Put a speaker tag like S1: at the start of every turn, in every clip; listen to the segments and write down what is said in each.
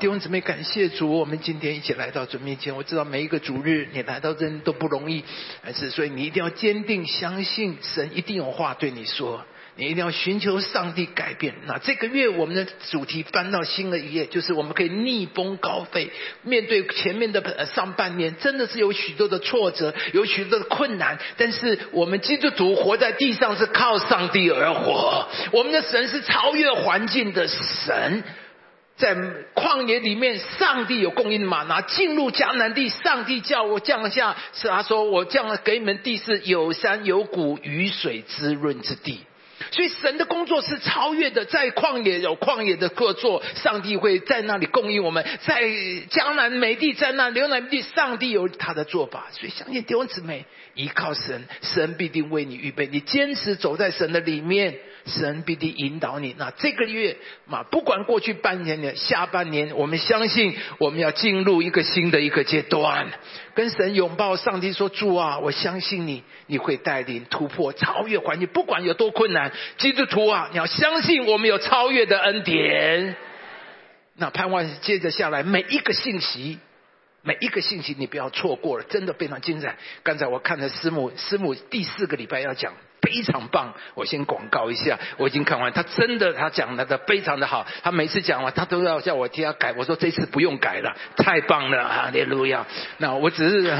S1: 弟兄姊妹，感谢主，我们今天一起来到主面前。我知道每一个主日你来到这里都不容易，但是所以你一定要坚定相信神一定有话对你说，你一定要寻求上帝改变。那这个月我们的主题翻到新的一页，就是我们可以逆风高飞。面对前面的上半年，真的是有许多的挫折，有许多的困难，但是我们基督徒活在地上是靠上帝而活，我们的神是超越环境的神。在旷野里面，上帝有供应嘛？拿进入迦南地，上帝叫我降下，是他说我降给你们地是有山有谷，雨水滋润之地。所以神的工作是超越的，在旷野有旷野的各作，上帝会在那里供应我们；在江南美地，在那流南地，上帝有他的做法。所以相信弟兄姊妹，依靠神，神必定为你预备。你坚持走在神的里面。神必定引导你。那这个月嘛，不管过去半年的下半年，我们相信我们要进入一个新的一个阶段，跟神拥抱。上帝说：“主啊，我相信你，你会带领突破、超越环境，不管有多困难。”基督徒啊，你要相信我们有超越的恩典。那盼望接着下来每一个信息，每一个信息你不要错过了，真的非常精彩。刚才我看了师母，师母第四个礼拜要讲。非常棒！我先广告一下，我已经看完。他真的，他讲的的非常的好。他每次讲完，他都要叫我替他改。我说这次不用改了，太棒了！哈利路亚。那我只是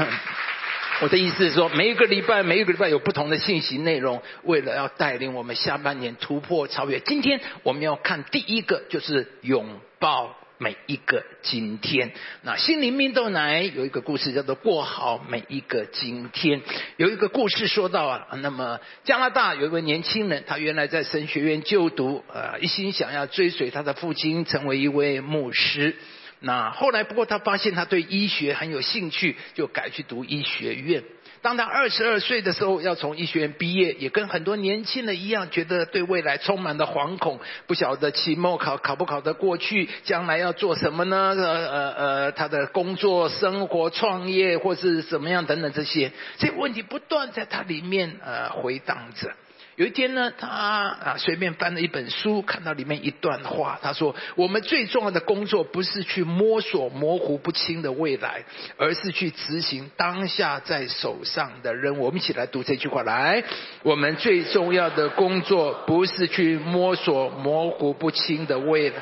S1: 我的意思是说，每一个礼拜，每一个礼拜有不同的信息内容，为了要带领我们下半年突破超越。今天我们要看第一个，就是拥抱。每一个今天，那心灵蜜豆奶有一个故事叫做过好每一个今天。有一个故事说到啊，那么加拿大有一位年轻人，他原来在神学院就读，呃，一心想要追随他的父亲成为一位牧师。那后来不过他发现他对医学很有兴趣，就改去读医学院。当他二十二岁的时候，要从医学院毕业，也跟很多年轻人一样，觉得对未来充满了惶恐，不晓得期末考考不考得过去，将来要做什么呢？呃呃呃，他的工作、生活、创业或是怎么样等等这些，这些问题不断在他里面呃回荡着。有一天呢，他啊随便翻了一本书，看到里面一段话，他说：“我们最重要的工作不是去摸索模糊不清的未来，而是去执行当下在手上的任务。”我们一起来读这句话，来，我们最重要的工作不是去摸索模糊不清的未来。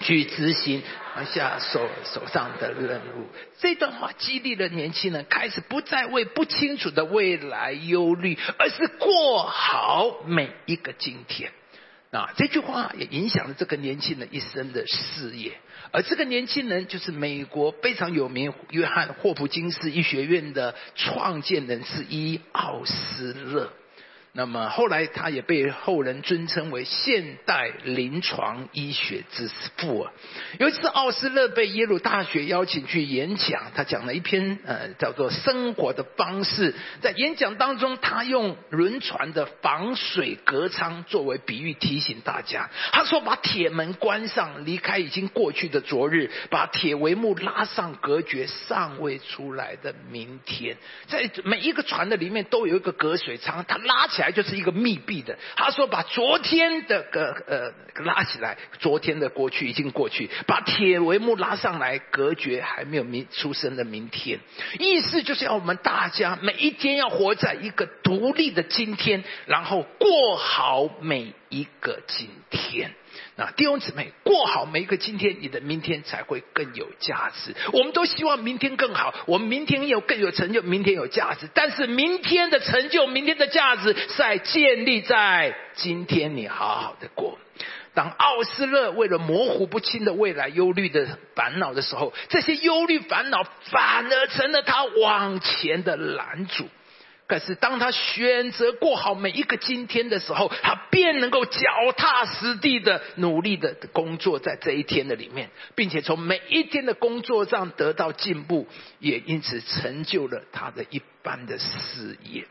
S1: 去执行当下手手上的任务，这段话激励了年轻人，开始不再为不清楚的未来忧虑，而是过好每一个今天。啊，这句话也影响了这个年轻人一生的事业。而这个年轻人就是美国非常有名约翰霍普金斯医学院的创建人之一奥斯勒。那么后来，他也被后人尊称为现代临床医学之父啊。有一次，奥斯勒被耶鲁大学邀请去演讲，他讲了一篇呃叫做《生活的方式》。在演讲当中，他用轮船的防水隔舱作为比喻，提醒大家。他说：“把铁门关上，离开已经过去的昨日；把铁帷幕拉上，隔绝尚未出来的明天。在每一个船的里面都有一个隔水舱，他拉起来。”来就是一个密闭的。他说：“把昨天的个呃拉起来，昨天的过去已经过去，把铁帷幕拉上来，隔绝还没有明出生的明天。意思就是要我们大家每一天要活在一个独立的今天，然后过好每一个今天。”那弟兄姊妹，过好每一个今天，你的明天才会更有价值。我们都希望明天更好，我们明天有更有成就，明天有价值。但是明天的成就，明天的价值，在建立在今天你好好的过。当奥斯勒为了模糊不清的未来忧虑的烦恼的时候，这些忧虑烦恼反而成了他往前的拦阻。可是，当他选择过好每一个今天的时候，他便能够脚踏实地的努力的工作在这一天的里面，并且从每一天的工作上得到进步，也因此成就了他的一般的事业。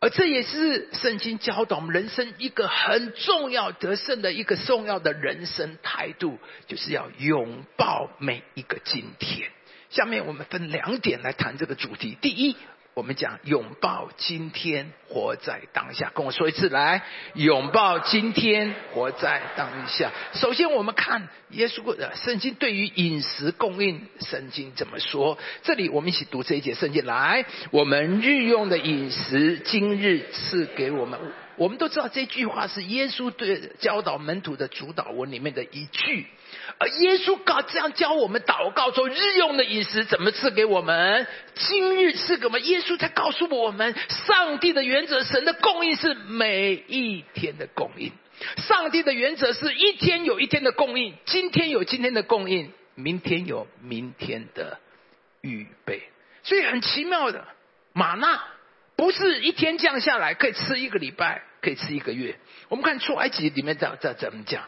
S1: 而这也是圣经教导我们人生一个很重要得胜的一个重要的人生态度，就是要拥抱每一个今天。下面我们分两点来谈这个主题：第一。我们讲拥抱今天，活在当下。跟我说一次，来拥抱今天，活在当下。首先，我们看耶稣的圣经对于饮食供应，圣经怎么说？这里我们一起读这一节圣经。来，我们日用的饮食，今日赐给我们。我们都知道这句话是耶稣对教导门徒的主导文里面的一句，而耶稣告这样教我们祷告说，日用的饮食怎么赐给我们？今日赐给我们。耶稣才告诉我们，上帝的原则，神的供应是每一天的供应。上帝的原则是一天有一天的供应，今天有今天的供应，明天有明天的预备。所以很奇妙的，玛纳不是一天降下来可以吃一个礼拜。可以吃一个月。我们看出埃及里面在在怎么讲？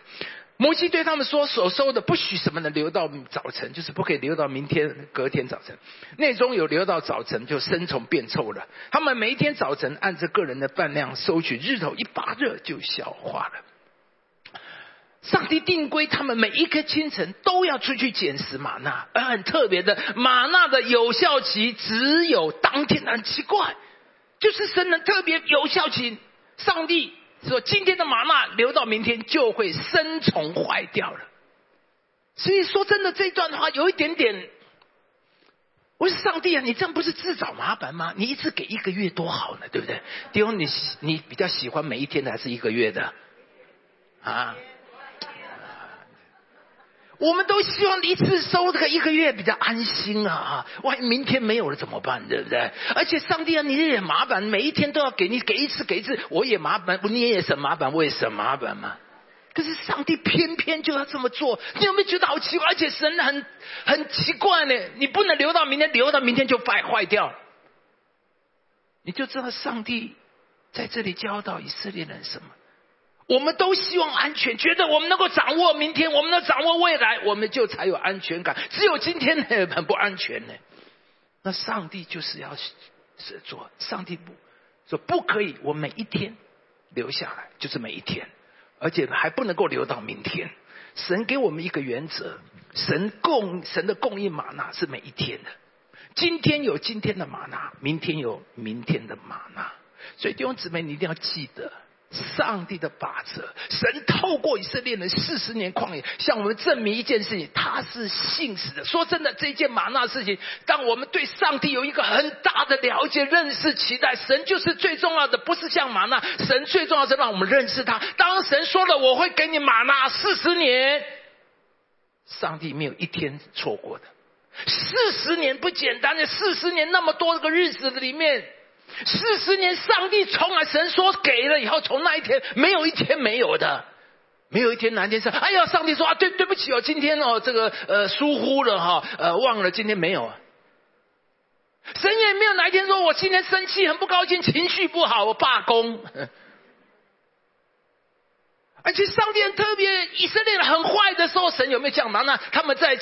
S1: 摩西对他们说：“所收的不许什么的留到早晨，就是不可以留到明天、隔天早晨。内中有留到早晨，就生虫变臭了。他们每一天早晨按着个人的饭量收取，日头一发热就消化了。上帝定规，他们每一个清晨都要出去捡拾玛纳，而很特别的，玛纳的有效期只有当天。很奇怪，就是神的特别有效期。”上帝说：“今天的麻纳留到明天就会生虫坏掉了。”所以说，真的这段话有一点点，我说上帝啊，你这样不是自找麻烦吗？你一次给一个月多好呢，对不对？弟兄，你你比较喜欢每一天的还是一个月的？啊？我们都希望一次收这个一个月比较安心啊！万一明天没有了怎么办？对不对？而且上帝啊，你也麻烦，每一天都要给你给一次给一次，我也麻烦，你也省麻烦，我也省麻烦嘛。可是上帝偏偏就要这么做，你有没有觉得好奇怪？而且神很很奇怪呢，你不能留到明天，留到明天就坏坏掉。你就知道上帝在这里教导以色列人什么。我们都希望安全，觉得我们能够掌握明天，我们能掌握未来，我们就才有安全感。只有今天呢，很不安全呢。那上帝就是要是做，上帝不说不可以，我每一天留下来就是每一天，而且还不能够留到明天。神给我们一个原则，神供神的供应玛纳是每一天的，今天有今天的玛纳，明天有明天的玛纳。所以弟兄姊妹，你一定要记得。上帝的法则，神透过以色列人四十年旷野，向我们证明一件事情：他是信实的。说真的，这件玛纳事情，当我们对上帝有一个很大的了解、认识、期待，神就是最重要的，不是像玛纳。神最重要是让我们认识他。当神说了我会给你玛纳四十年，上帝没有一天错过的。四十年不简单的，四十年那么多个日子里面。四十年，上帝从来神说给了以后，从那一天没有一天没有的，没有一天哪天是哎呀，上帝说啊，对对不起哦，今天哦这个呃疏忽了哈，呃忘了今天没有啊。神也没有哪一天说我今天生气很不高兴，情绪不好我罢工。而且上帝特别以色列很坏的时候，神有没有讲嘛？那他们在。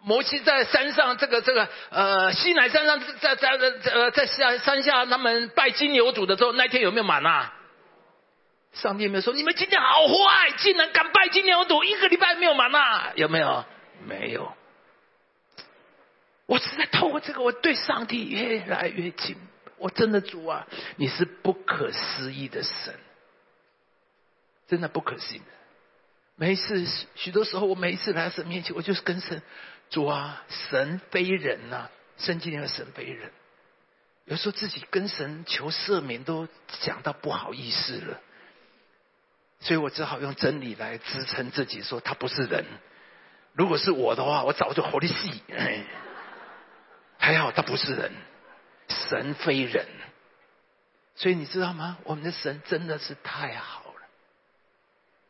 S1: 摩西在山上，这个这个呃西南山上，在在在呃在下山下，他们拜金牛犊的时候，那天有没有满啊？上帝有没有说你们今天好坏，竟然敢拜金牛犊，一个礼拜没有满啊？有没有？没有。我是在透过这个，我对上帝越来越近。我真的主啊，你是不可思议的神，真的不可思议。每一次，许多时候，我每一次来到神面前，我就是跟神。主啊，神非人呐，圣经里的神非人，有时候自己跟神求赦免都讲到不好意思了，所以我只好用真理来支撑自己，说他不是人。如果是我的话，我早就活的死。还好他不是人，神非人，所以你知道吗？我们的神真的是太好了，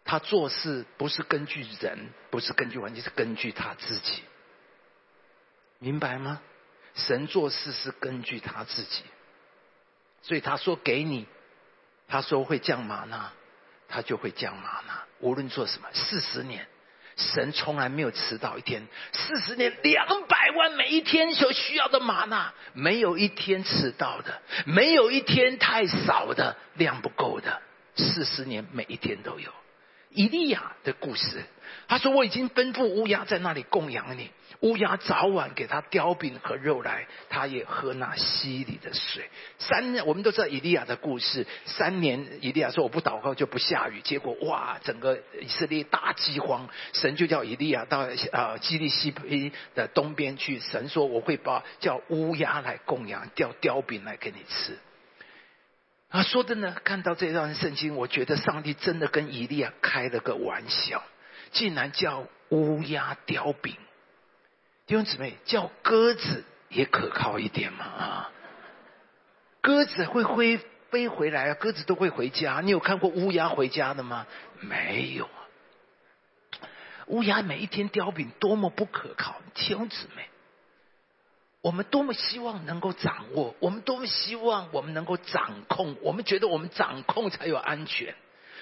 S1: 他做事不是根据人，不是根据环境，是根据他自己。明白吗？神做事是根据他自己，所以他说给你，他说会降玛纳，他就会降玛纳。无论做什么，四十年，神从来没有迟到一天。四十年，两百万每一天所需要的玛纳，没有一天迟到的，没有一天太少的量不够的。四十年每一天都有，以利亚的故事。他说：“我已经吩咐乌鸦在那里供养你。乌鸦早晚给他叼饼和肉来，他也喝那溪里的水。三，我们都知道以利亚的故事。三年，以利亚说我不祷告就不下雨，结果哇，整个以色列大饥荒。神就叫以利亚到呃基利西皮的东边去。神说我会把叫乌鸦来供养，叼叼饼来给你吃。啊，说真的，看到这段圣经，我觉得上帝真的跟以利亚开了个玩笑。”竟然叫乌鸦叼饼，弟兄姊妹，叫鸽子也可靠一点嘛啊！鸽子会飞飞回来啊，鸽子都会回家。你有看过乌鸦回家的吗？没有啊！乌鸦每一天叼饼，多么不可靠！弟兄姊妹，我们多么希望能够掌握，我们多么希望我们能够掌控，我们觉得我们掌控才有安全。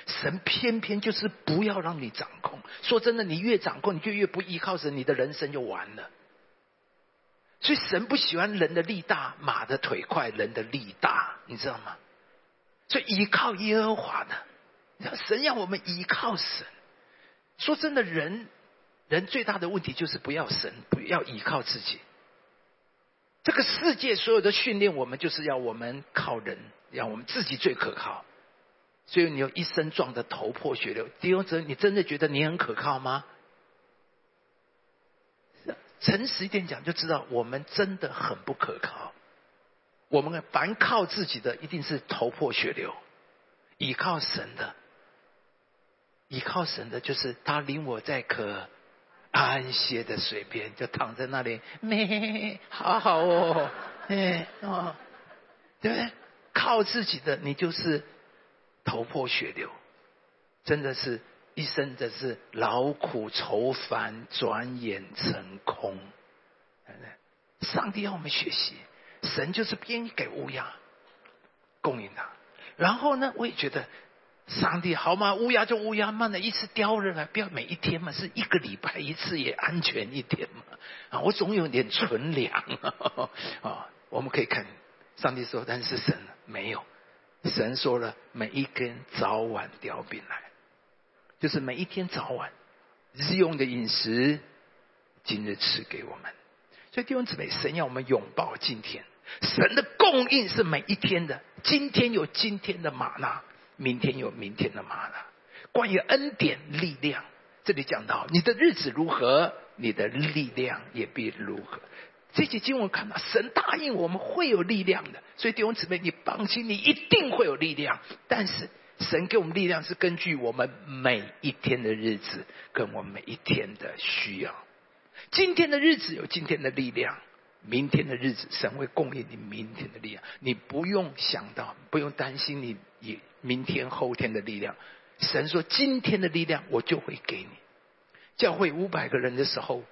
S1: 神偏偏就是不要让你掌控。说真的，你越掌控，你就越不依靠神，你的人生就完了。所以神不喜欢人的力大，马的腿快，人的力大，你知道吗？所以依靠耶和华的，神要我们依靠神。说真的，人人最大的问题就是不要神，不要依靠自己。这个世界所有的训练，我们就是要我们靠人，让我们自己最可靠。所以你有一身撞得头破血流，狄永哲，你真的觉得你很可靠吗？诚实一点讲，就知道我们真的很不可靠。我们凡靠自己的，一定是头破血流；倚靠神的，倚靠神的，就是他领我在可安歇的水边，就躺在那里，咩，好好哦，哎哦，对不对？靠自己的，你就是。头破血流，真的是一生的是劳苦愁烦，转眼成空。上帝要我们学习，神就是编给乌鸦供应他。然后呢，我也觉得上帝好吗？乌鸦就乌鸦，慢的一次叼人来，不要每一天嘛，是一个礼拜一次也安全一点嘛。啊，我总有点存粮啊。我们可以看上帝说，但是神没有。神说了，每一根早晚叼饼来，就是每一天早晚日用的饮食，今日赐给我们。所以弟兄姊妹，神要我们拥抱今天，神的供应是每一天的。今天有今天的玛纳，明天有明天的玛纳。关于恩典力量，这里讲到你的日子如何，你的力量也必如何。这些经文看到，神答应我们会有力量的，所以弟兄姊妹，你放心，你一定会有力量。但是神给我们力量是根据我们每一天的日子，跟我们每一天的需要。今天的日子有今天的力量，明天的日子神会供应你明天的力量。你不用想到，不用担心你你明天后天的力量。神说今天的力量我就会给你。教会五百个人的时候。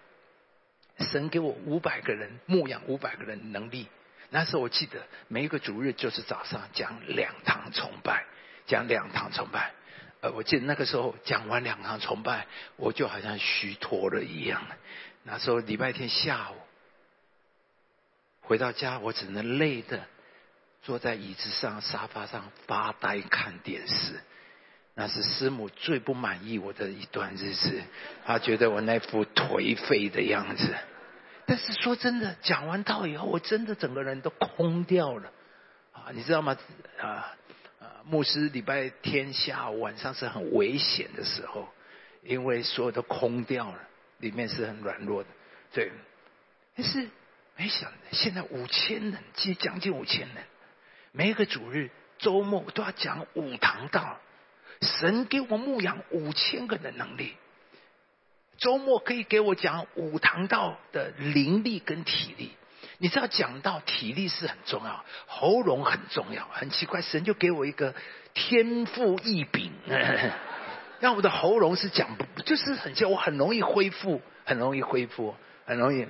S1: 神给我五百个人牧养五百个人能力，那时候我记得每一个主日就是早上讲两堂崇拜，讲两堂崇拜。呃，我记得那个时候讲完两堂崇拜，我就好像虚脱了一样。那时候礼拜天下午回到家，我只能累的坐在椅子上、沙发上发呆看电视。那是师母最不满意我的一段日子，她觉得我那副颓废的样子。但是说真的，讲完道以后，我真的整个人都空掉了。啊，你知道吗？啊，牧师礼拜天下午晚上是很危险的时候，因为所有都空掉了，里面是很软弱的。对，但是没想现在五千人，接将近五千人，每一个主日周末都要讲五堂道。神给我牧养五千个人的能力，周末可以给我讲五堂道的灵力跟体力。你知道讲到体力是很重要，喉咙很重要。很奇怪，神就给我一个天赋异禀，让我的喉咙是讲不，就是很像我很容易恢复，很容易恢复，很容易。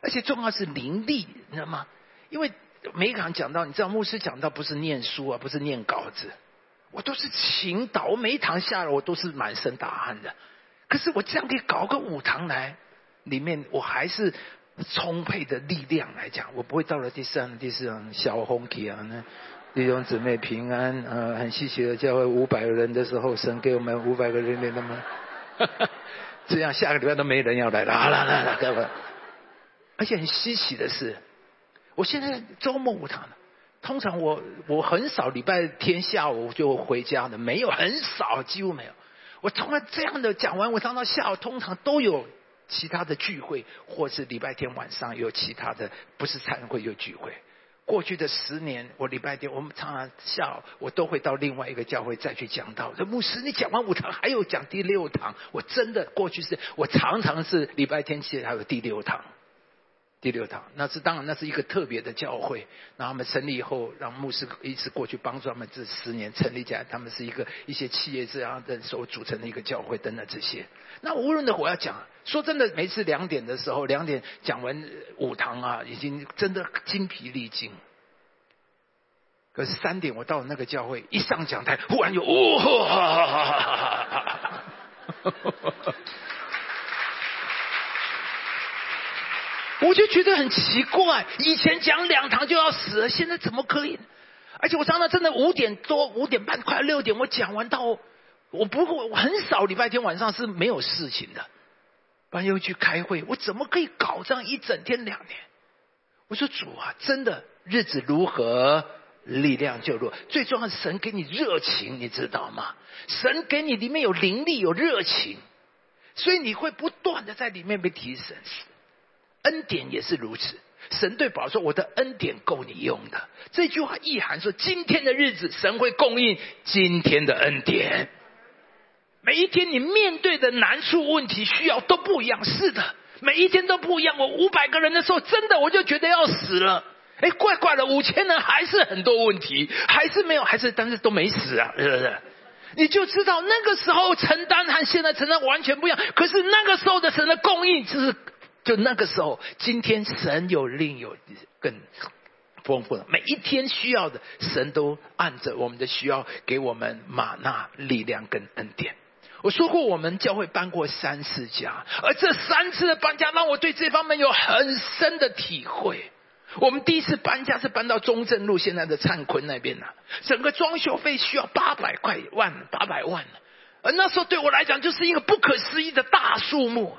S1: 而且重要是灵力，你知道吗？因为每一堂讲到，你知道牧师讲到不是念书啊，不是念稿子。我都是勤祷，我每一堂下来我都是满身大汗的。可是我这样可以搞个五堂来，里面我还是充沛的力量来讲，我不会到了第三、第四场小红旗啊，那弟兄姊妹平安，呃，很稀奇的教会五百个人的时候，神给我们五百个人领的吗？这样下个礼拜都没人要来了，好了，来来，各位。而且很稀奇的是，我现在周末五堂，通常我我很少礼拜天下午就回家的，没有很少，几乎没有。我通常这样的讲完，我上到下午通常都有其他的聚会，或是礼拜天晚上有其他的，不是参会有聚会。过去的十年，我礼拜天我们常常下午我都会到另外一个教会再去讲道。说牧师，你讲完五堂还有讲第六堂，我真的过去是我常常是礼拜天去还有第六堂。第六堂，那是当然，那是一个特别的教会。然后他们成立以后，让牧师一直过去帮助他们这十年成立起来。他们是一个一些企业这样的所组成的一个教会等等这些。那无论的我要讲，说真的，每次两点的时候，两点讲完五堂啊，已经真的精疲力尽。可是三点我到了那个教会，一上讲台，忽然有哇！我就觉得很奇怪，以前讲两堂就要死了，现在怎么可以？而且我常常真的五点多、五点半、快六点，我讲完到，我不会，我很少礼拜天晚上是没有事情的，不然又去开会，我怎么可以搞这样一整天两年？我说主啊，真的日子如何，力量就弱。最重要是神给你热情，你知道吗？神给你里面有灵力、有热情，所以你会不断的在里面被提升。恩典也是如此，神对宝说：“我的恩典够你用的。”这句话意涵说，今天的日子，神会供应今天的恩典。每一天你面对的难处、问题、需要都不一样，是的，每一天都不一样。我五百个人的时候，真的我就觉得要死了。哎，怪怪的，五千人还是很多问题，还是没有，还是但是都没死啊，是不是？你就知道那个时候承担和现在承担完全不一样。可是那个时候的神的供应就是。就那个时候，今天神有另有更丰富的，每一天需要的，神都按着我们的需要给我们玛纳力量跟恩典。我说过，我们教会搬过三次家，而这三次的搬家让我对这方面有很深的体会。我们第一次搬家是搬到中正路现在的灿坤那边呐，整个装修费需要八百块万八百万，而那时候对我来讲就是一个不可思议的大数目。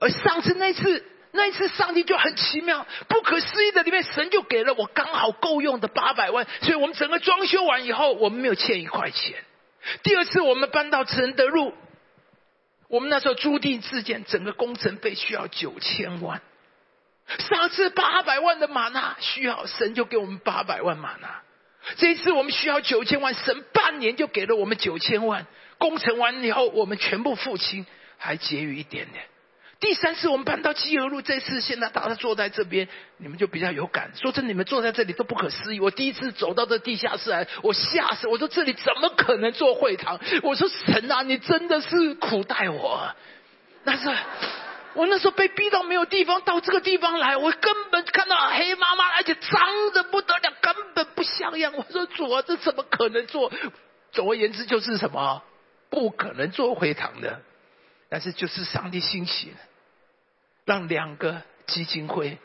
S1: 而上次那次，那一次上帝就很奇妙、不可思议的，里面神就给了我刚好够用的八百万，所以我们整个装修完以后，我们没有欠一块钱。第二次我们搬到承德路，我们那时候租地自建，整个工程费需要九千万。上次八百万的玛纳需要神就给我们八百万玛纳，这一次我们需要九千万，神半年就给了我们九千万。工程完以后，我们全部付清，还结余一点点。第三次我们搬到基和路，这次现在大家坐在这边，你们就比较有感。说真，你们坐在这里都不可思议。我第一次走到这地下室来，我吓死！我说这里怎么可能做会堂？我说神啊，你真的是苦待我。那是我那时候被逼到没有地方，到这个地方来，我根本看到黑麻麻，而且脏的不得了，根本不像样。我说主啊，这怎么可能做？总而言之，就是什么不可能做会堂的。但是就是上帝兴起了。让两个基金会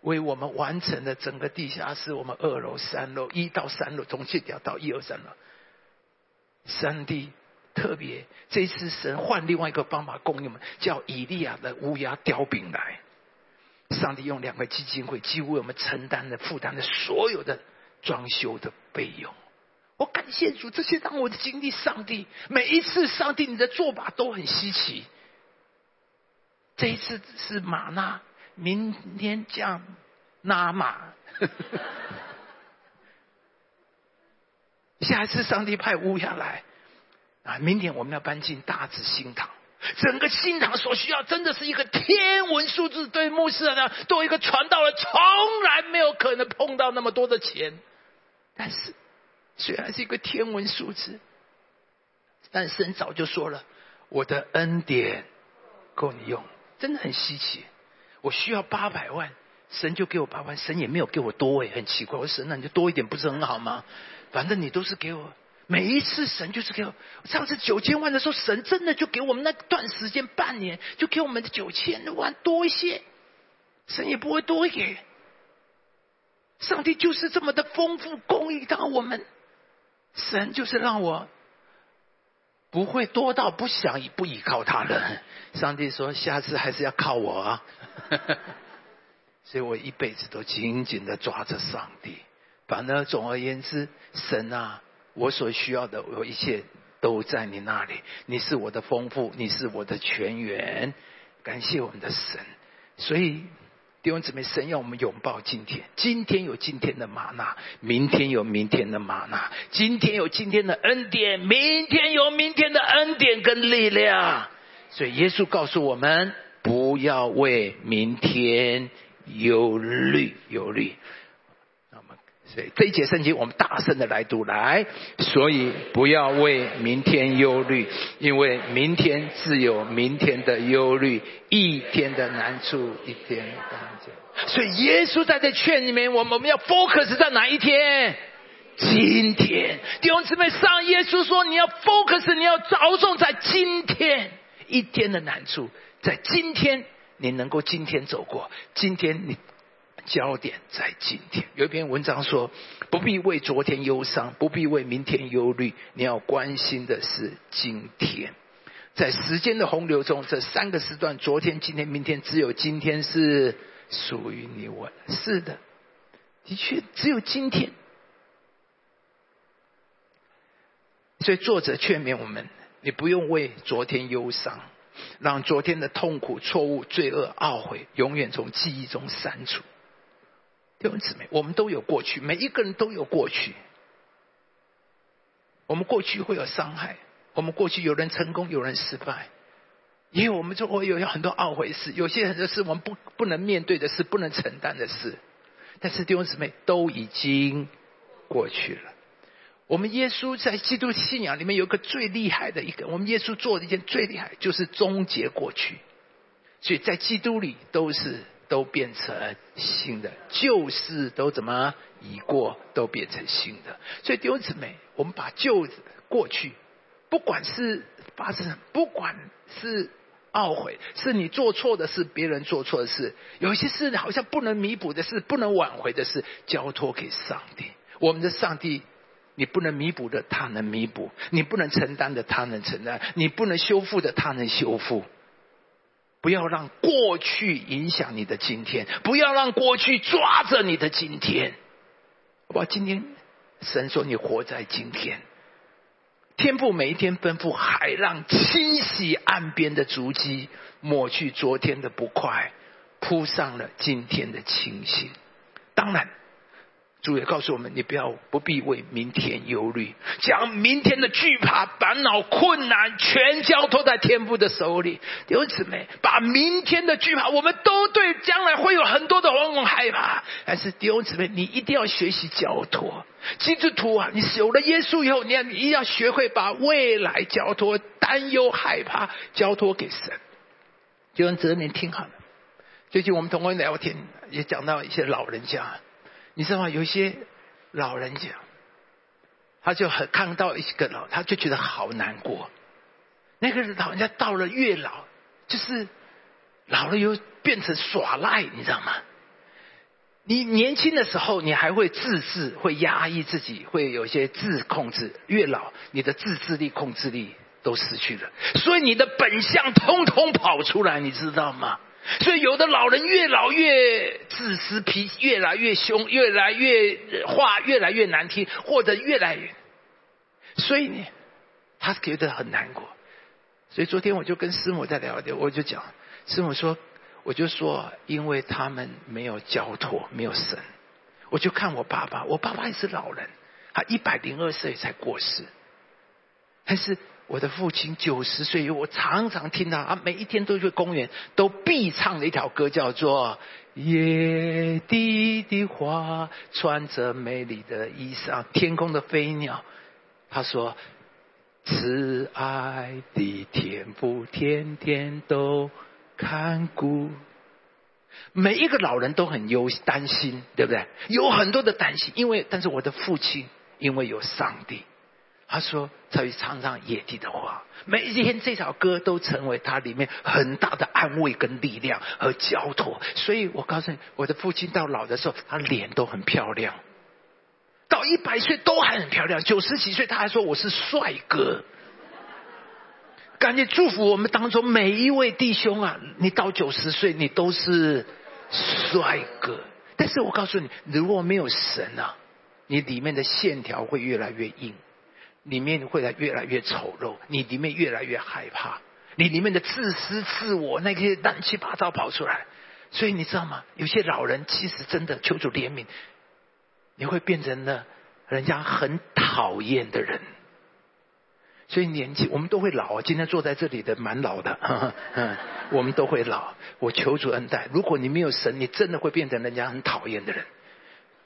S1: 为我们完成了整个地下室，我们二楼、三楼一到三楼，从这条到一二三楼。上帝特别这次神换另外一个方法供应我们，叫以利亚的乌鸦叼饼来。上帝用两个基金会，几乎我们承担了负担的所有的装修的费用。我感谢主，这些让我的经历，上帝每一次上帝你的做法都很稀奇。这一次是马纳，明天降纳马，下一次上帝派乌鸦来啊！明天我们要搬进大紫新堂，整个新堂所需要真的是一个天文数字，对牧师呢，作为一个传道人，从来没有可能碰到那么多的钱。但是虽然是一个天文数字，但神早就说了，我的恩典够你用。真的很稀奇，我需要八百万，神就给我八万，神也没有给我多哎，很奇怪。我说神，那你就多一点不是很好吗？反正你都是给我，每一次神就是给我。上次九千万的时候，神真的就给我们那段时间半年，就给我们的九千万多一些，神也不会多给。上帝就是这么的丰富供应到我们，神就是让我不会多到不想不依靠他人。上帝说：“下次还是要靠我啊！” 所以我一辈子都紧紧的抓着上帝。反而总而言之，神啊，我所需要的，我一切都在你那里。你是我的丰富，你是我的全源。感谢我们的神。所以弟兄姊妹，神要我们拥抱今天。今天有今天的玛纳，明天有明天的玛纳。今天有今天的恩典，明天有明天的恩典跟力量。所以耶稣告诉我们，不要为明天忧虑忧虑。所以这一节圣经，我们大声的来读来。所以不要为明天忧虑，因为明天自有明天的忧虑，一天的难处一天。所以耶稣在这劝里面，我们我们要 focus 在哪一天？今天弟兄姊妹，上耶稣说，你要 focus，你要着重在今天一天的难处，在今天你能够今天走过，今天你。焦点在今天。有一篇文章说：“不必为昨天忧伤，不必为明天忧虑，你要关心的是今天。在时间的洪流中，这三个时段——昨天、今天、明天，只有今天是属于你我。是的，的确只有今天。所以作者劝勉我们：你不用为昨天忧伤，让昨天的痛苦、错误、罪恶、懊悔，永远从记忆中删除。”弟兄姊妹，我们都有过去，每一个人都有过去。我们过去会有伤害，我们过去有人成功，有人失败，因为我们就会有很多懊悔事，有些很多事我们不不能面对的事，不能承担的事。但是弟兄姊妹都已经过去了。我们耶稣在基督信仰里面有一个最厉害的一个，我们耶稣做的一件最厉害就是终结过去，所以在基督里都是。都变成新的，旧事都怎么已过，都变成新的。所以弟兄姊妹，我们把旧过去，不管是发生，不管是懊悔，是你做错的事，别人做错的事，有些事好像不能弥补的事，不能挽回的事，交托给上帝。我们的上帝，你不能弥补的，他能弥补；你不能承担的，他能承担；你不能修复的，他能修复。不要让过去影响你的今天，不要让过去抓着你的今天。我今天神说你活在今天，天父每一天吩咐海浪清洗岸边的足迹，抹去昨天的不快，铺上了今天的清新。当然。主也告诉我们：你不要不必为明天忧虑，将明天的惧怕、烦恼、困难全交托在天父的手里。弟兄姊妹，把明天的惧怕，我们都对将来会有很多的惶恐害怕。但是弟兄姊妹，你一定要学习交托。基督徒啊，你有了耶稣以后，你要你一定要学会把未来交托、担忧、害怕交托给神。弟兄姊妹，听好了。最近我们同工聊天，也讲到一些老人家。你知道吗？有一些老人家，他就很看到一个老，他就觉得好难过。那个老人家到了越老，就是老了又变成耍赖，你知道吗？你年轻的时候，你还会自制，会压抑自己，会有一些自控制。越老，你的自制力、控制力都失去了，所以你的本相通通跑出来，你知道吗？所以，有的老人越老越自私，脾气越来越凶，越来越话越来越难听，或者越来越……所以呢，他觉得很难过。所以昨天我就跟师母在聊天，我就讲，师母说，我就说，因为他们没有交托，没有神。我就看我爸爸，我爸爸也是老人，他一百零二岁才过世，但是。我的父亲九十岁，我常常听到啊，每一天都去公园，都必唱的一条歌，叫做《野地的花穿着美丽的衣裳》，天空的飞鸟。他说：“慈爱的天父，天天都看顾。”每一个老人都很忧担心，对不对？有很多的担心，因为但是我的父亲因为有上帝。他说：“他会唱唱野地的话。每一天，这首歌都成为他里面很大的安慰跟力量和交托。所以我告诉你，我的父亲到老的时候，他脸都很漂亮，到一百岁都还很漂亮。九十几岁，他还说我是帅哥。赶紧祝福我们当中每一位弟兄啊！你到九十岁，你都是帅哥。但是我告诉你，如果没有神啊，你里面的线条会越来越硬。”里面会来越来越丑陋，你里面越来越害怕，你里面的自私自我那些乱七八糟跑出来，所以你知道吗？有些老人其实真的求主怜悯，你会变成了人家很讨厌的人。所以年纪我们都会老，今天坐在这里的蛮老的，嗯，我们都会老。我求主恩待，如果你没有神，你真的会变成人家很讨厌的人。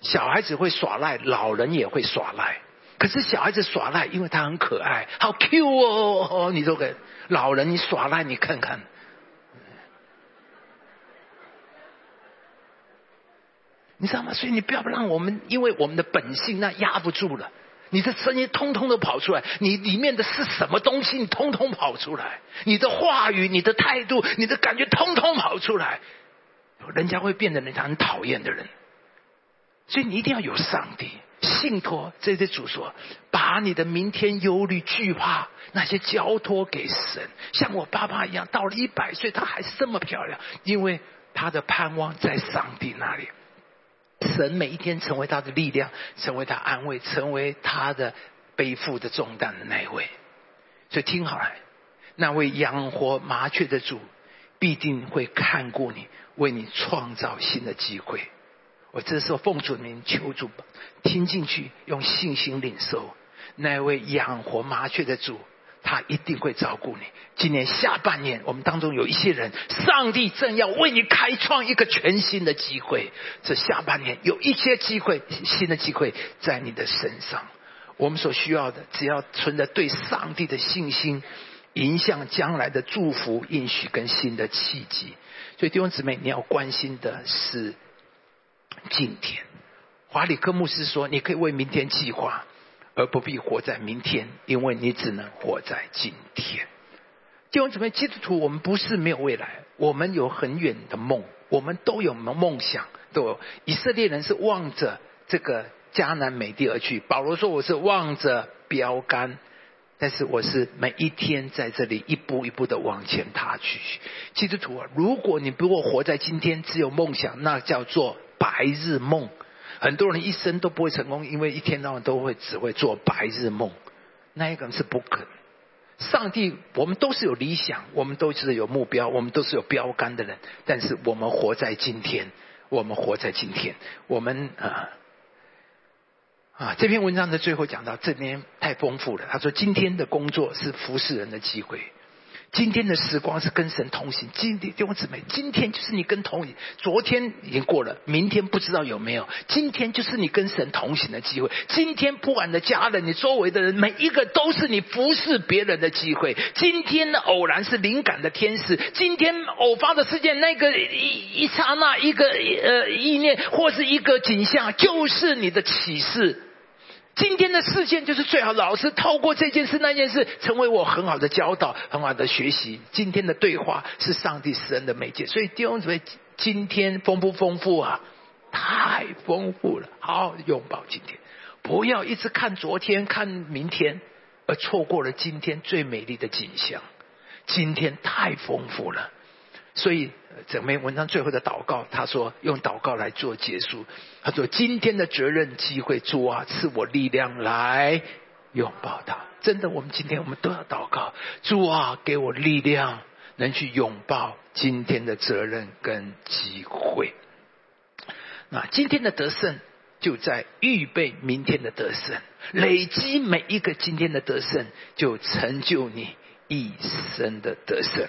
S1: 小孩子会耍赖，老人也会耍赖。可是小孩子耍赖，因为他很可爱，好 Q 哦！你都给老人你耍赖，你看看，你知道吗？所以你不要让我们因为我们的本性那压不住了，你的声音通通都跑出来，你里面的是什么东西，你通通跑出来，你的话语、你的态度、你的感觉，通通跑出来，人家会变得人家很讨厌的人。所以你一定要有上帝。信托这些主说，把你的明天忧虑、惧怕那些交托给神，像我爸爸一样，到了一百岁，他还是这么漂亮，因为他的盼望在上帝那里。神每一天成为他的力量，成为他安慰，成为他的背负的重担的那一位。所以听好了，那位养活麻雀的主，必定会看顾你，为你创造新的机会。我这时候奉主名求主，听进去，用信心领受。那位养活麻雀的主，他一定会照顾你。今年下半年，我们当中有一些人，上帝正要为你开创一个全新的机会。这下半年有一些机会，新的机会在你的身上。我们所需要的，只要存着对上帝的信心，迎向将来的祝福、应许跟新的契机。所以弟兄姊妹，你要关心的是。今天，华里克牧师说：“你可以为明天计划，而不必活在明天，因为你只能活在今天。”弟兄姊妹，基督徒，我们不是没有未来，我们有很远的梦，我们都有梦梦想。都以色列人是望着这个迦南美地而去，保罗说：“我是望着标杆。”但是我是每一天在这里一步一步的往前踏去。基督徒啊，如果你不过活在今天，只有梦想，那叫做白日梦。很多人一生都不会成功，因为一天到晚都会只会做白日梦。那一个人是不可能。上帝，我们都是有理想，我们都是有目标，我们都是有标杆的人。但是我们活在今天，我们活在今天，我们啊。啊，这篇文章的最后讲到，这边太丰富了。他说，今天的工作是服侍人的机会，今天的时光是跟神同行。今天弟兄姊妹，今天就是你跟同行。昨天已经过了，明天不知道有没有。今天就是你跟神同行的机会。今天不管的家人，你周围的人，每一个都是你服侍别人的机会。今天的偶然是灵感的天使，今天偶发的事件，那个一一刹那，一个呃意念，或是一个景象，就是你的启示。今天的事件就是最好老师透过这件事那件事，成为我很好的教导，很好的学习。今天的对话是上帝施恩的媒介，所以弟兄姊妹，今天丰不丰富啊？太丰富了！好，拥抱今天，不要一直看昨天、看明天，而错过了今天最美丽的景象。今天太丰富了。所以整篇文章最后的祷告，他说用祷告来做结束。他说：“今天的责任机会，主啊，赐我力量来拥抱他。真的，我们今天我们都要祷告，主啊，给我力量，能去拥抱今天的责任跟机会。那今天的得胜，就在预备明天的得胜，累积每一个今天的得胜，就成就你一生的得胜。”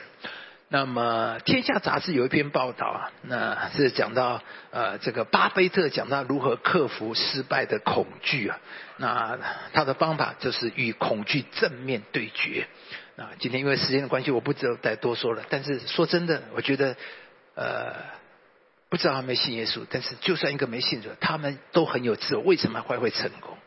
S1: 那么，《天下》杂志有一篇报道啊，那是讲到呃，这个巴菲特讲到如何克服失败的恐惧啊。那他的方法就是与恐惧正面对决。啊，今天因为时间的关系，我不知道再多说了。但是说真的，我觉得呃，不知道他没信耶稣，但是就算一个没信主，他们都很有智慧。为什么会会成功？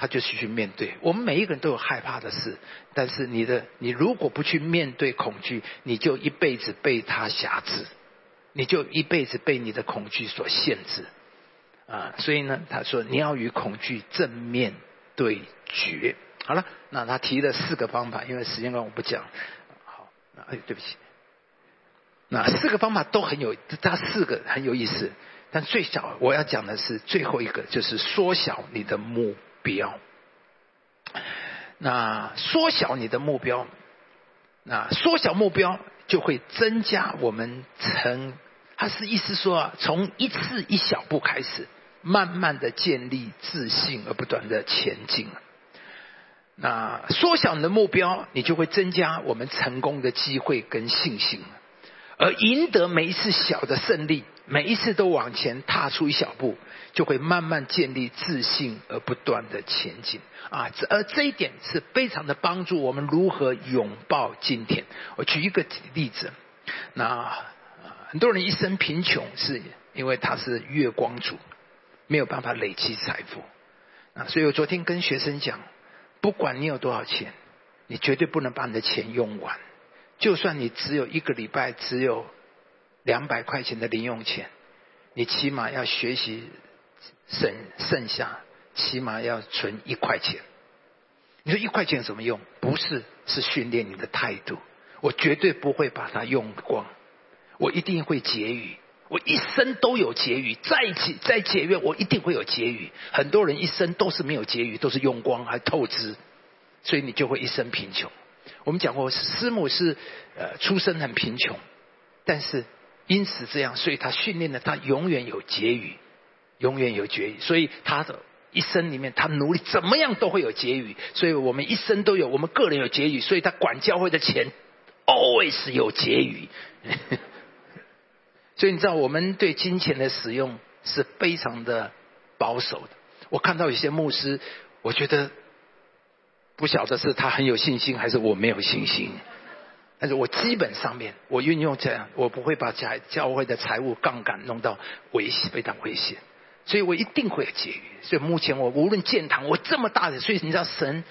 S1: 他就去去面对。我们每一个人都有害怕的事，但是你的你如果不去面对恐惧，你就一辈子被他辖制，你就一辈子被你的恐惧所限制。啊，所以呢，他说你要与恐惧正面对决。好了，那他提了四个方法，因为时间关我不讲。好，那哎，对不起。那四个方法都很有，这四个很有意思。但最小我要讲的是最后一个，就是缩小你的目标。那缩小你的目标，那缩小目标就会增加我们成，他是意思说啊，从一次一小步开始，慢慢的建立自信，而不断的前进。那缩小你的目标，你就会增加我们成功的机会跟信心。而赢得每一次小的胜利，每一次都往前踏出一小步，就会慢慢建立自信，而不断的前进啊！这而这一点是非常的帮助我们如何拥抱今天。我举一个例子，那很多人一生贫穷，是因为他是月光族，没有办法累积财富啊。所以我昨天跟学生讲，不管你有多少钱，你绝对不能把你的钱用完。就算你只有一个礼拜只有两百块钱的零用钱，你起码要学习省剩下，起码要存一块钱。你说一块钱有什么用？不是，是训练你的态度。我绝对不会把它用光，我一定会结余。我一生都有结余，再节再节约，我一定会有结余。很多人一生都是没有结余，都是用光还透支，所以你就会一生贫穷。我们讲过，师母是呃出身很贫穷，但是因此这样，所以他训练的他永远有结余，永远有结余，所以他的一生里面，他努力怎么样都会有结余，所以我们一生都有，我们个人有结余，所以他管教会的钱 always 有结余。所以你知道，我们对金钱的使用是非常的保守的。我看到有些牧师，我觉得。不晓得是他很有信心，还是我没有信心。但是我基本上面，我运用这样，我不会把教教会的财务杠杆弄到危险，非常危险。所以我一定会结余。所以目前我无论建堂，我这么大的，所以你知道神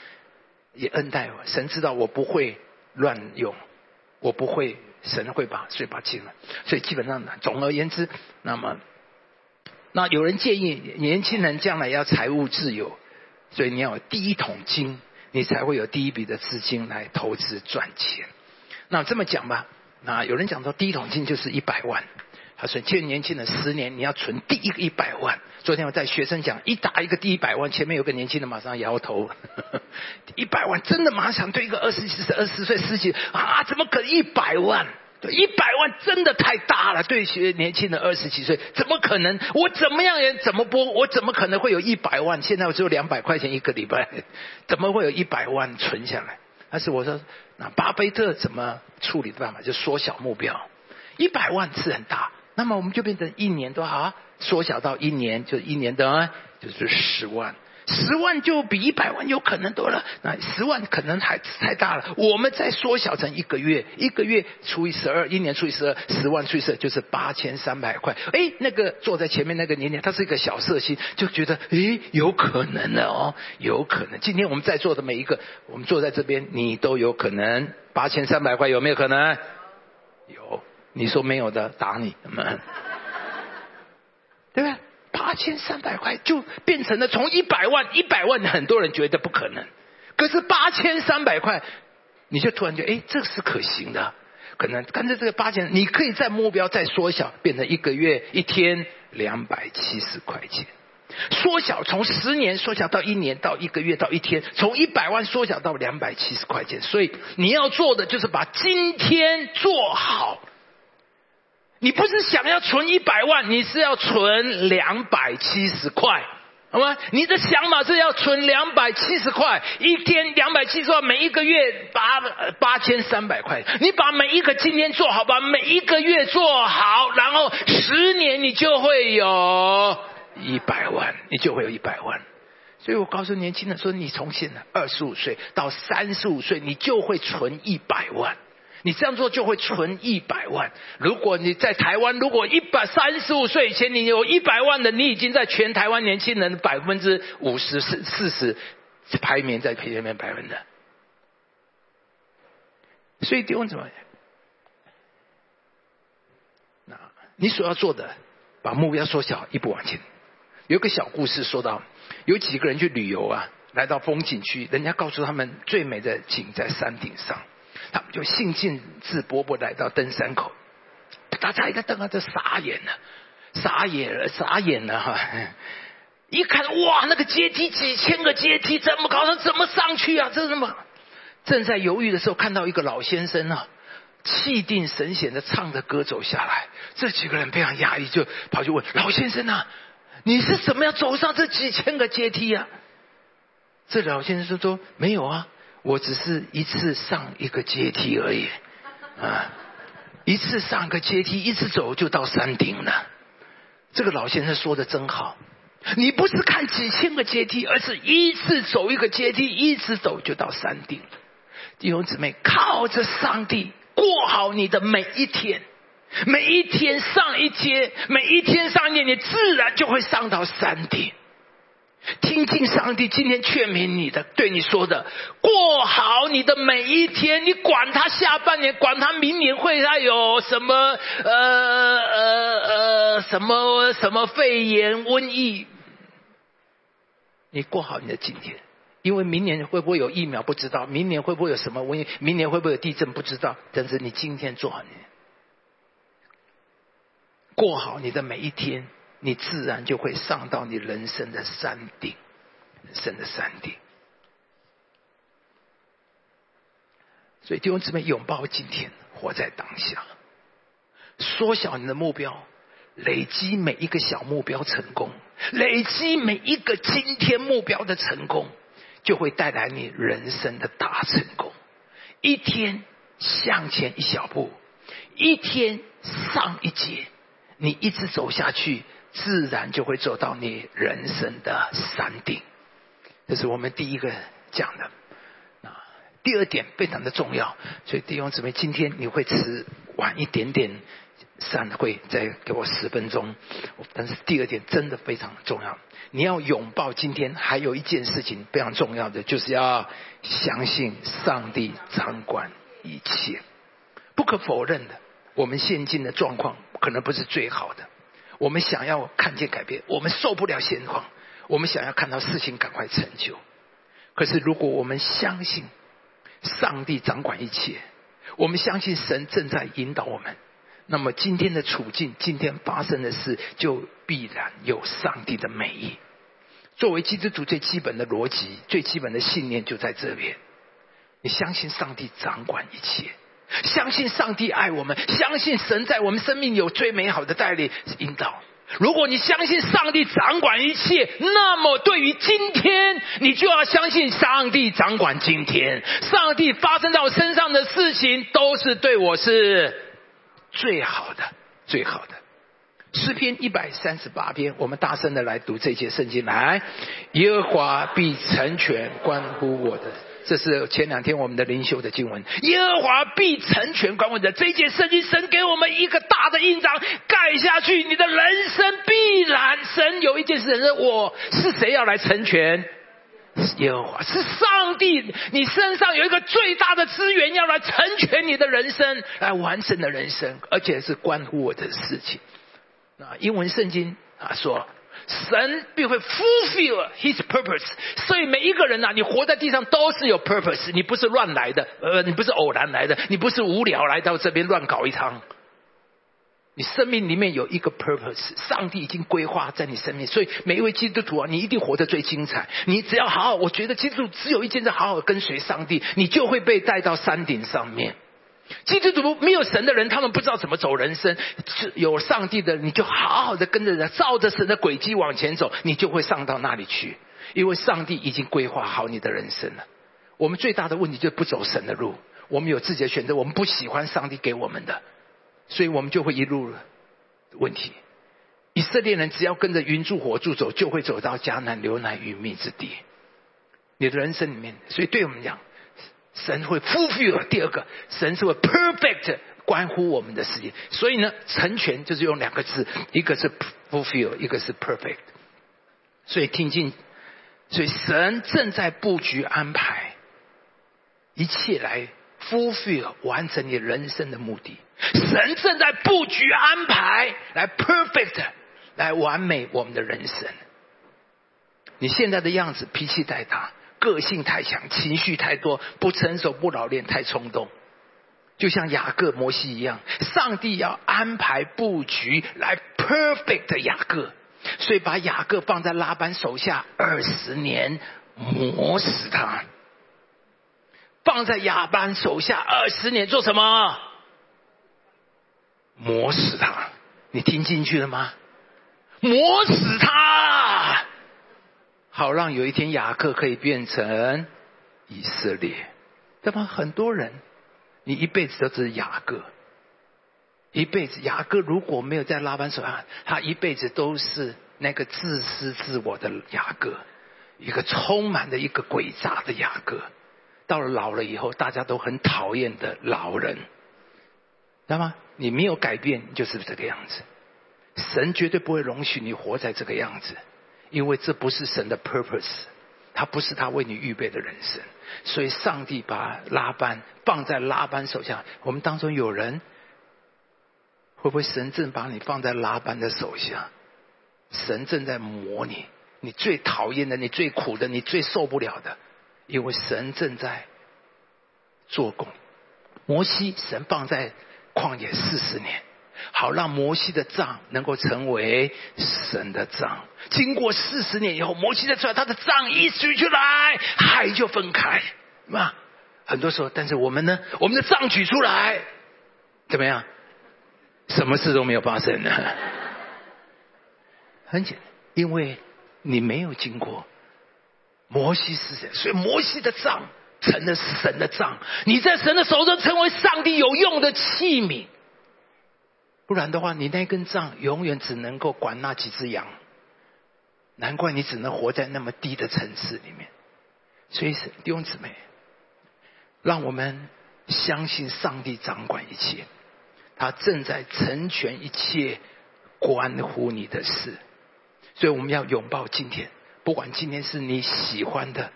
S1: 也恩待我，神知道我不会乱用，我不会，神会把税把进来。所以基本上，总而言之，那么那有人建议年轻人将来要财务自由，所以你要有第一桶金。你才会有第一笔的资金来投资赚钱。那这么讲吧，那有人讲说第一桶金就是一百万。他说，借年轻人十年，你要存第一个一百万。昨天我在学生讲，一打一个第一百万，前面有个年轻人马上摇头。一百万真的马上对一个二十几岁、二十岁、十几啊，怎么可能一百万？对，一百万真的太大了。对学年轻的二十几岁，怎么可能？我怎么样也怎么播？我怎么可能会有一百万？现在我只有两百块钱一个礼拜，怎么会有一百万存下来？但是我说，那巴菲特怎么处理的办法？就缩小目标，一百万次很大，那么我们就变成一年多好，缩小到一年就一年的就是十万。十万就比一百万有可能多了，那十万可能还太大了。我们再缩小成一个月，一个月除以十二，一年除以十二，十万除以十二就是八千三百块。哎，那个坐在前面那个年年，他是一个小色心，就觉得诶，有可能的哦，有可能。今天我们在座的每一个，我们坐在这边，你都有可能八千三百块，有没有可能？有，你说没有的，打你们，八千三百块就变成了从一百万，一百万很多人觉得不可能，可是八千三百块，你就突然觉得，哎，这是可行的，可能干脆这个八千，你可以在目标再缩小，变成一个月一天两百七十块钱，缩小从十年缩小到一年到一个月到一天，从一百万缩小到两百七十块钱，所以你要做的就是把今天做好。你不是想要存一百万，你是要存两百七十块，好吗？你的想法是要存两百七十块，一天两百七十块，每一个月八八千三百块。你把每一个今天做好，把每一个月做好，然后十年你就会有一百万，你就会有一百万。所以我告诉年轻人说，你从现在二十五岁到三十五岁，你就会存一百万。你这样做就会存一百万。如果你在台湾，如果一百三十五岁以前你有一百万的，你已经在全台湾年轻人百分之五十四四十排名在前面排分的。所以弟兄姊妹，那你所要做的，把目标缩小，一步往前。有个小故事说到，有几个人去旅游啊，来到风景区，人家告诉他们最美的景在山顶上，他们就兴致勃勃来到登山口，大家一个登啊，就傻眼了，傻眼了，傻眼了哈！一看哇，那个阶梯几千个阶梯，这么高，怎么上去啊？这是什么？正在犹豫的时候，看到一个老先生啊，气定神闲的唱着歌走下来。这几个人非常压抑，就跑去问老先生啊：“你是怎么样走上这几千个阶梯啊？”这老先生说：“说没有啊，我只是一次上一个阶梯而已啊，一次上个阶梯，一直走就到山顶了。”这个老先生说的真好。你不是看几千个阶梯，而是一次走一个阶梯，一直走就到山顶。弟兄姊妹，靠着上帝过好你的每一天，每一天上一阶，每一天上一阶，你自然就会上到山顶。听听上帝今天劝勉你的，对你说的，过好你的每一天。你管他下半年，管他明年会他有什么呃呃呃什么什么肺炎瘟疫，你过好你的今天。因为明年会不会有疫苗不知道，明年会不会有什么瘟疫，明年会不会有地震不知道。但是你今天做好你，过好你的每一天，你自然就会上到你人生的山顶，人生的山顶。所以弟兄姊妹，拥抱今天，活在当下，缩小你的目标，累积每一个小目标成功，累积每一个今天目标的成功。就会带来你人生的大成功。一天向前一小步，一天上一节，你一直走下去，自然就会走到你人生的山顶。这是我们第一个讲的。啊，第二点非常的重要，所以弟兄姊妹，今天你会迟晚一点点。散会再给我十分钟，但是第二点真的非常重要，你要拥抱今天。还有一件事情非常重要的，就是要相信上帝掌管一切。不可否认的，我们现今的状况可能不是最好的。我们想要看见改变，我们受不了现况，我们想要看到事情赶快成就。可是如果我们相信上帝掌管一切，我们相信神正在引导我们。那么今天的处境，今天发生的事，就必然有上帝的美意。作为基督徒最基本的逻辑、最基本的信念就在这边：你相信上帝掌管一切，相信上帝爱我们，相信神在我们生命有最美好的带领引导。如果你相信上帝掌管一切，那么对于今天，你就要相信上帝掌管今天。上帝发生在我身上的事情，都是对我是。最好的，最好的诗篇一百三十八篇，我们大声的来读这节圣经。来，耶和华必成全关乎我的，这是前两天我们的灵修的经文。耶和华必成全管我的，这一节圣经神给我们一个大的印章盖下去，你的人生必然神有一件事，是我是谁要来成全？耶和华是上帝，你身上有一个最大的资源，要来成全你的人生，来完成的人生，而且是关乎我的事情。啊，英文圣经啊说，神必会 fulfill His purpose。所以每一个人呐，你活在地上都是有 purpose，你不是乱来的，呃，你不是偶然来的，你不是无聊来到这边乱搞一场。你生命里面有一个 purpose，上帝已经规划在你生命，所以每一位基督徒啊，你一定活得最精彩。你只要好好，我觉得基督徒只有一件事，好好跟随上帝，你就会被带到山顶上面。基督徒没有神的人，他们不知道怎么走人生；有上帝的，你就好好的跟着人，照着神的轨迹往前走，你就会上到那里去。因为上帝已经规划好你的人生了。我们最大的问题就是不走神的路，我们有自己的选择，我们不喜欢上帝给我们的。所以我们就会一路问题。以色列人只要跟着云柱火柱走，就会走到迦南流奶与蜜之地。你的人生里面，所以对我们讲，神会 fulfill 第二个，神是会 perfect 关乎我们的事情。所以呢，成全就是用两个字，一个是 fulfill，一个是 perfect。所以听进所以神正在布局安排一切来 fulfill 完成你人生的目的。神正在布局安排来 perfect 来完美我们的人生。你现在的样子，脾气太大，个性太强，情绪太多，不成熟、不老练，太冲动，就像雅各、摩西一样。上帝要安排布局来 perfect 雅各，所以把雅各放在拉班手下二十年，磨死他。放在亚班手下二十年做什么？磨死他！你听进去了吗？磨死他！好让有一天雅各可以变成以色列，对吧？很多人，你一辈子都是雅各，一辈子雅各如果没有在拉班手下，他一辈子都是那个自私自我的雅各，一个充满的一个诡诈的雅各。到了老了以后，大家都很讨厌的老人，那么？你没有改变，就是这个样子。神绝对不会容许你活在这个样子。因为这不是神的 purpose，他不是他为你预备的人生，所以上帝把拉班放在拉班手下。我们当中有人会不会神正把你放在拉班的手下？神正在磨你，你最讨厌的，你最苦的，你最受不了的，因为神正在做工。摩西，神放在旷野四十年。好让摩西的杖能够成为神的杖。经过四十年以后，摩西再出来，他的杖一举出来，海就分开。嘛，很多时候，但是我们呢，我们的杖举出来，怎么样？什么事都没有发生呢？很简单，因为你没有经过摩西是谁，所以摩西的杖成了神的杖。你在神的手中成为上帝有用的器皿。不然的话，你那根杖永远只能够管那几只羊。难怪你只能活在那么低的层次里面。所以，弟兄姊妹，让我们相信上帝掌管一切，他正在成全一切关乎你的事。所以，我们要拥抱今天，不管今天是你喜欢的，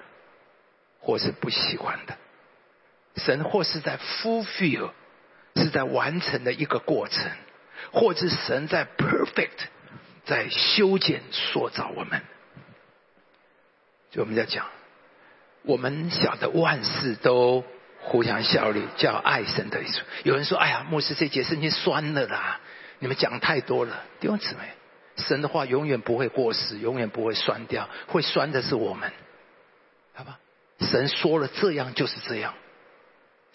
S1: 或是不喜欢的，神或是在 fulfill，是在完成的一个过程。或是神在 perfect，在修剪塑造我们，就我们在讲，我们晓得万事都互相效力，叫爱神的意思。有人说：“哎呀，牧师这节圣经酸了啦，你们讲太多了。”弟兄姊妹，神的话永远不会过时，永远不会酸掉，会酸的是我们，好吧？神说了这样就是这样，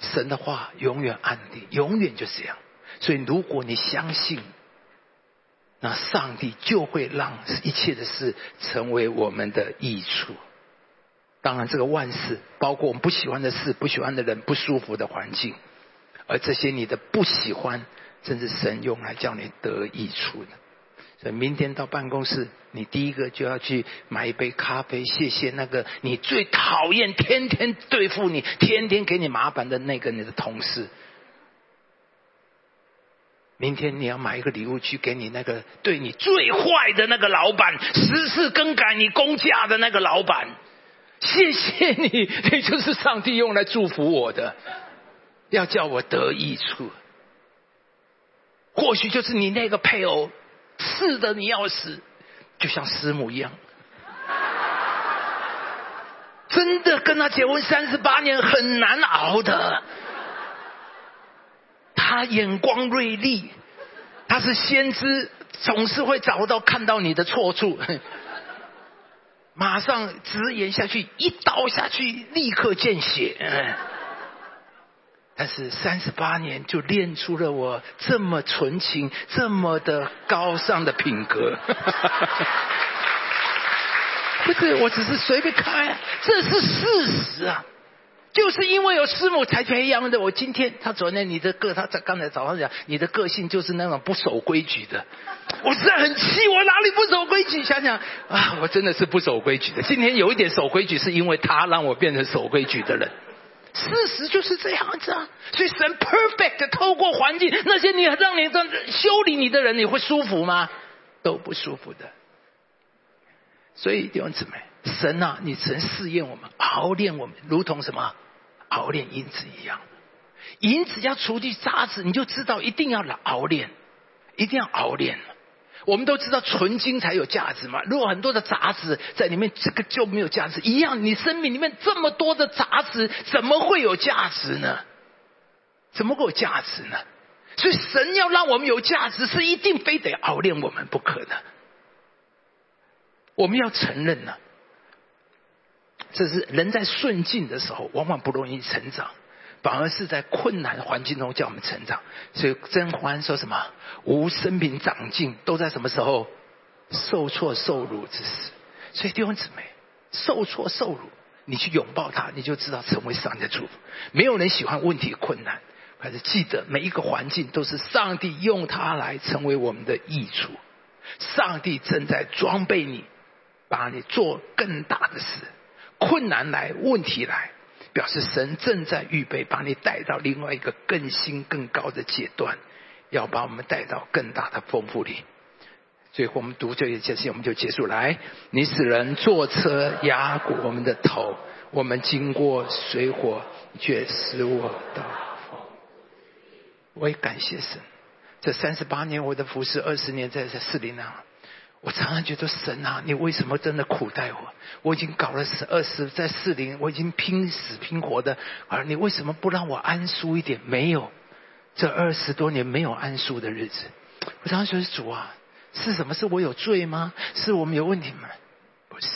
S1: 神的话永远安定，永远就是这样。所以，如果你相信，那上帝就会让一切的事成为我们的益处。当然，这个万事包括我们不喜欢的事、不喜欢的人、不舒服的环境，而这些你的不喜欢，正是神用来叫你得益处的。所以，明天到办公室，你第一个就要去买一杯咖啡，谢谢那个你最讨厌、天天对付你、天天给你麻烦的那个你的同事。明天你要买一个礼物去给你那个对你最坏的那个老板，十次更改你工价的那个老板，谢谢你，你就是上帝用来祝福我的，要叫我得益处。或许就是你那个配偶，是的，你要死，就像师母一样，真的跟他结婚三十八年很难熬的。他眼光锐利，他是先知，总是会找到看到你的错处，马上直言下去，一刀下去，立刻见血。但是三十八年就练出了我这么纯情、这么的高尚的品格。不是，我只是随便开，这是事实啊。就是因为有师母才培养的。我今天，他昨天你的个，他在刚才早上讲，你的个性就是那种不守规矩的。我实在很气，我哪里不守规矩？想想啊，我真的是不守规矩的。今天有一点守规矩，是因为他让我变成守规矩的人。事实就是这样子啊。所以神 perfect 透过环境，那些你让你的修理你的人，你会舒服吗？都不舒服的。所以弟兄姊妹。神啊，你曾试验我们，熬炼我们，如同什么熬炼银子一样。银子要除去渣子，你就知道一定要来熬炼，一定要熬炼。我们都知道纯金才有价值嘛，如果很多的杂质在里面，这个就没有价值。一样，你生命里面这么多的杂质，怎么会有价值呢？怎么会有价值呢？所以神要让我们有价值，是一定非得熬炼我们不可的。我们要承认呢，这是人在顺境的时候，往往不容易成长。反而是在困难环境中叫我们成长，所以甄嬛说什么“无生平长进”都在什么时候受挫受辱之时。所以弟兄姊妹，受挫受辱，你去拥抱它，你就知道成为上帝的祝福。没有人喜欢问题困难，还是记得每一个环境都是上帝用它来成为我们的益处。上帝正在装备你，把你做更大的事。困难来，问题来。表示神正在预备把你带到另外一个更新更高的阶段，要把我们带到更大的丰富里。最后我们读这一节经，我们就结束。来，你使人坐车压过我们的头，我们经过水火，却使我到。我也感谢神，这三十八年我的服侍，二十年在这四林啊。我常常觉得神啊，你为什么真的苦待我？我已经搞了十二十，在四零，我已经拼死拼活的，而你为什么不让我安舒一点？没有，这二十多年没有安舒的日子。我常常觉得主啊，是什么？是我有罪吗？是我们有问题吗？不是，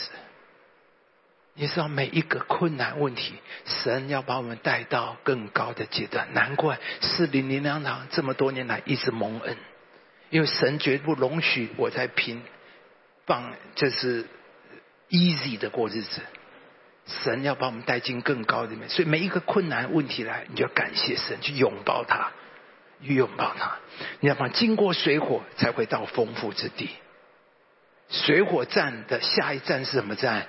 S1: 你知道每一个困难问题，神要把我们带到更高的阶段。难怪四零零两堂这么多年来一直蒙恩。因为神绝不容许我在拼，放这是 easy 的过日子。神要把我们带进更高里面，所以每一个困难问题来，你就要感谢神，去拥抱他，去拥抱他。你要把经过水火，才会到丰富之地。水火站的下一站是什么站？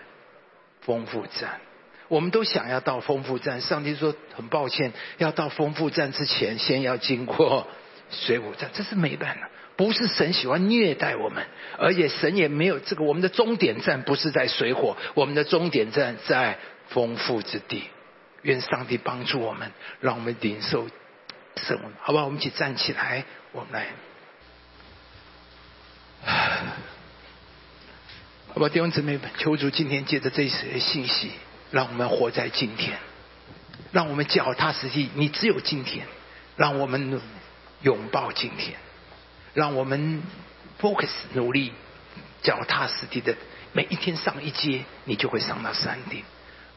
S1: 丰富站。我们都想要到丰富站，上帝说很抱歉，要到丰富站之前，先要经过水火站，这是没办法。不是神喜欢虐待我们，而且神也没有这个。我们的终点站不是在水火，我们的终点站在丰富之地。愿上帝帮助我们，让我们领受神。好吧，我们一起站起来，我们来。好吧，弟兄姊妹们，求主今天借着这些信息，让我们活在今天，让我们脚踏实地。你只有今天，让我们拥抱今天。让我们 focus 努力，脚踏实地的每一天上一阶，你就会上到山顶。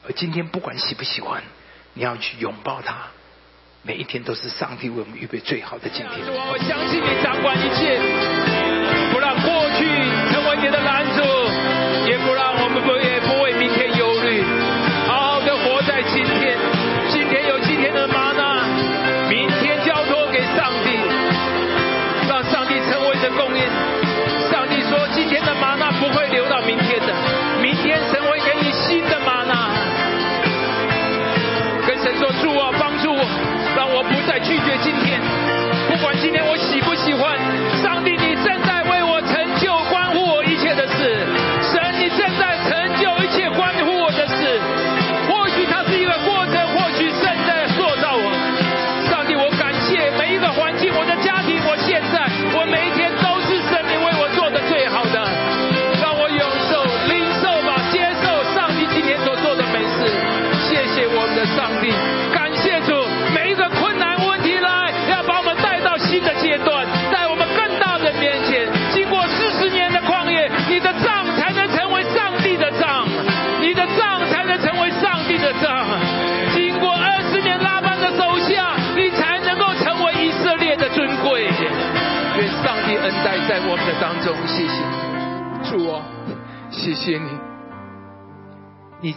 S1: 而今天不管喜不喜欢，你要去拥抱它。每一天都是上帝为我们预备最好的今天。
S2: 我相信你掌管一切，不让过去成为你的拦阻，也不让我们不说主啊，帮助我，让我不再拒绝今天，不管今天我喜不喜欢，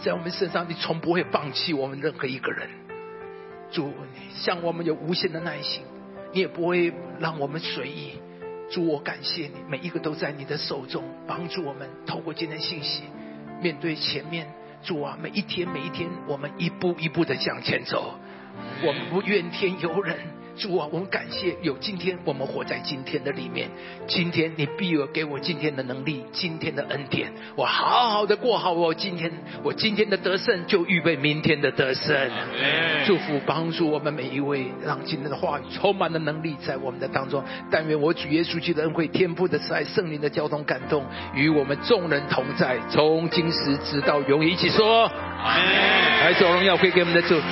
S1: 在我们身上，你从不会放弃我们任何一个人。主，像我们有无限的耐心，你也不会让我们随意。主，我感谢你，每一个都在你的手中，帮助我们透过今天信息，面对前面。主啊，每一天每一天，我们一步一步的向前走，我们不怨天尤人。主啊，我们感谢有今天，我们活在今天的里面。今天你必有给我今天的能力，今天的恩典，我好好的过好我今天，我今天的得胜就预备明天的得胜。祝福帮助我们每一位，让今天的话语充满了能力在我们的当中。但愿我主耶稣基督的恩惠、天父的慈爱、圣灵的交通感动，与我们众人同在，从今时直到永远。一起说，来，走荣耀归给我们的主。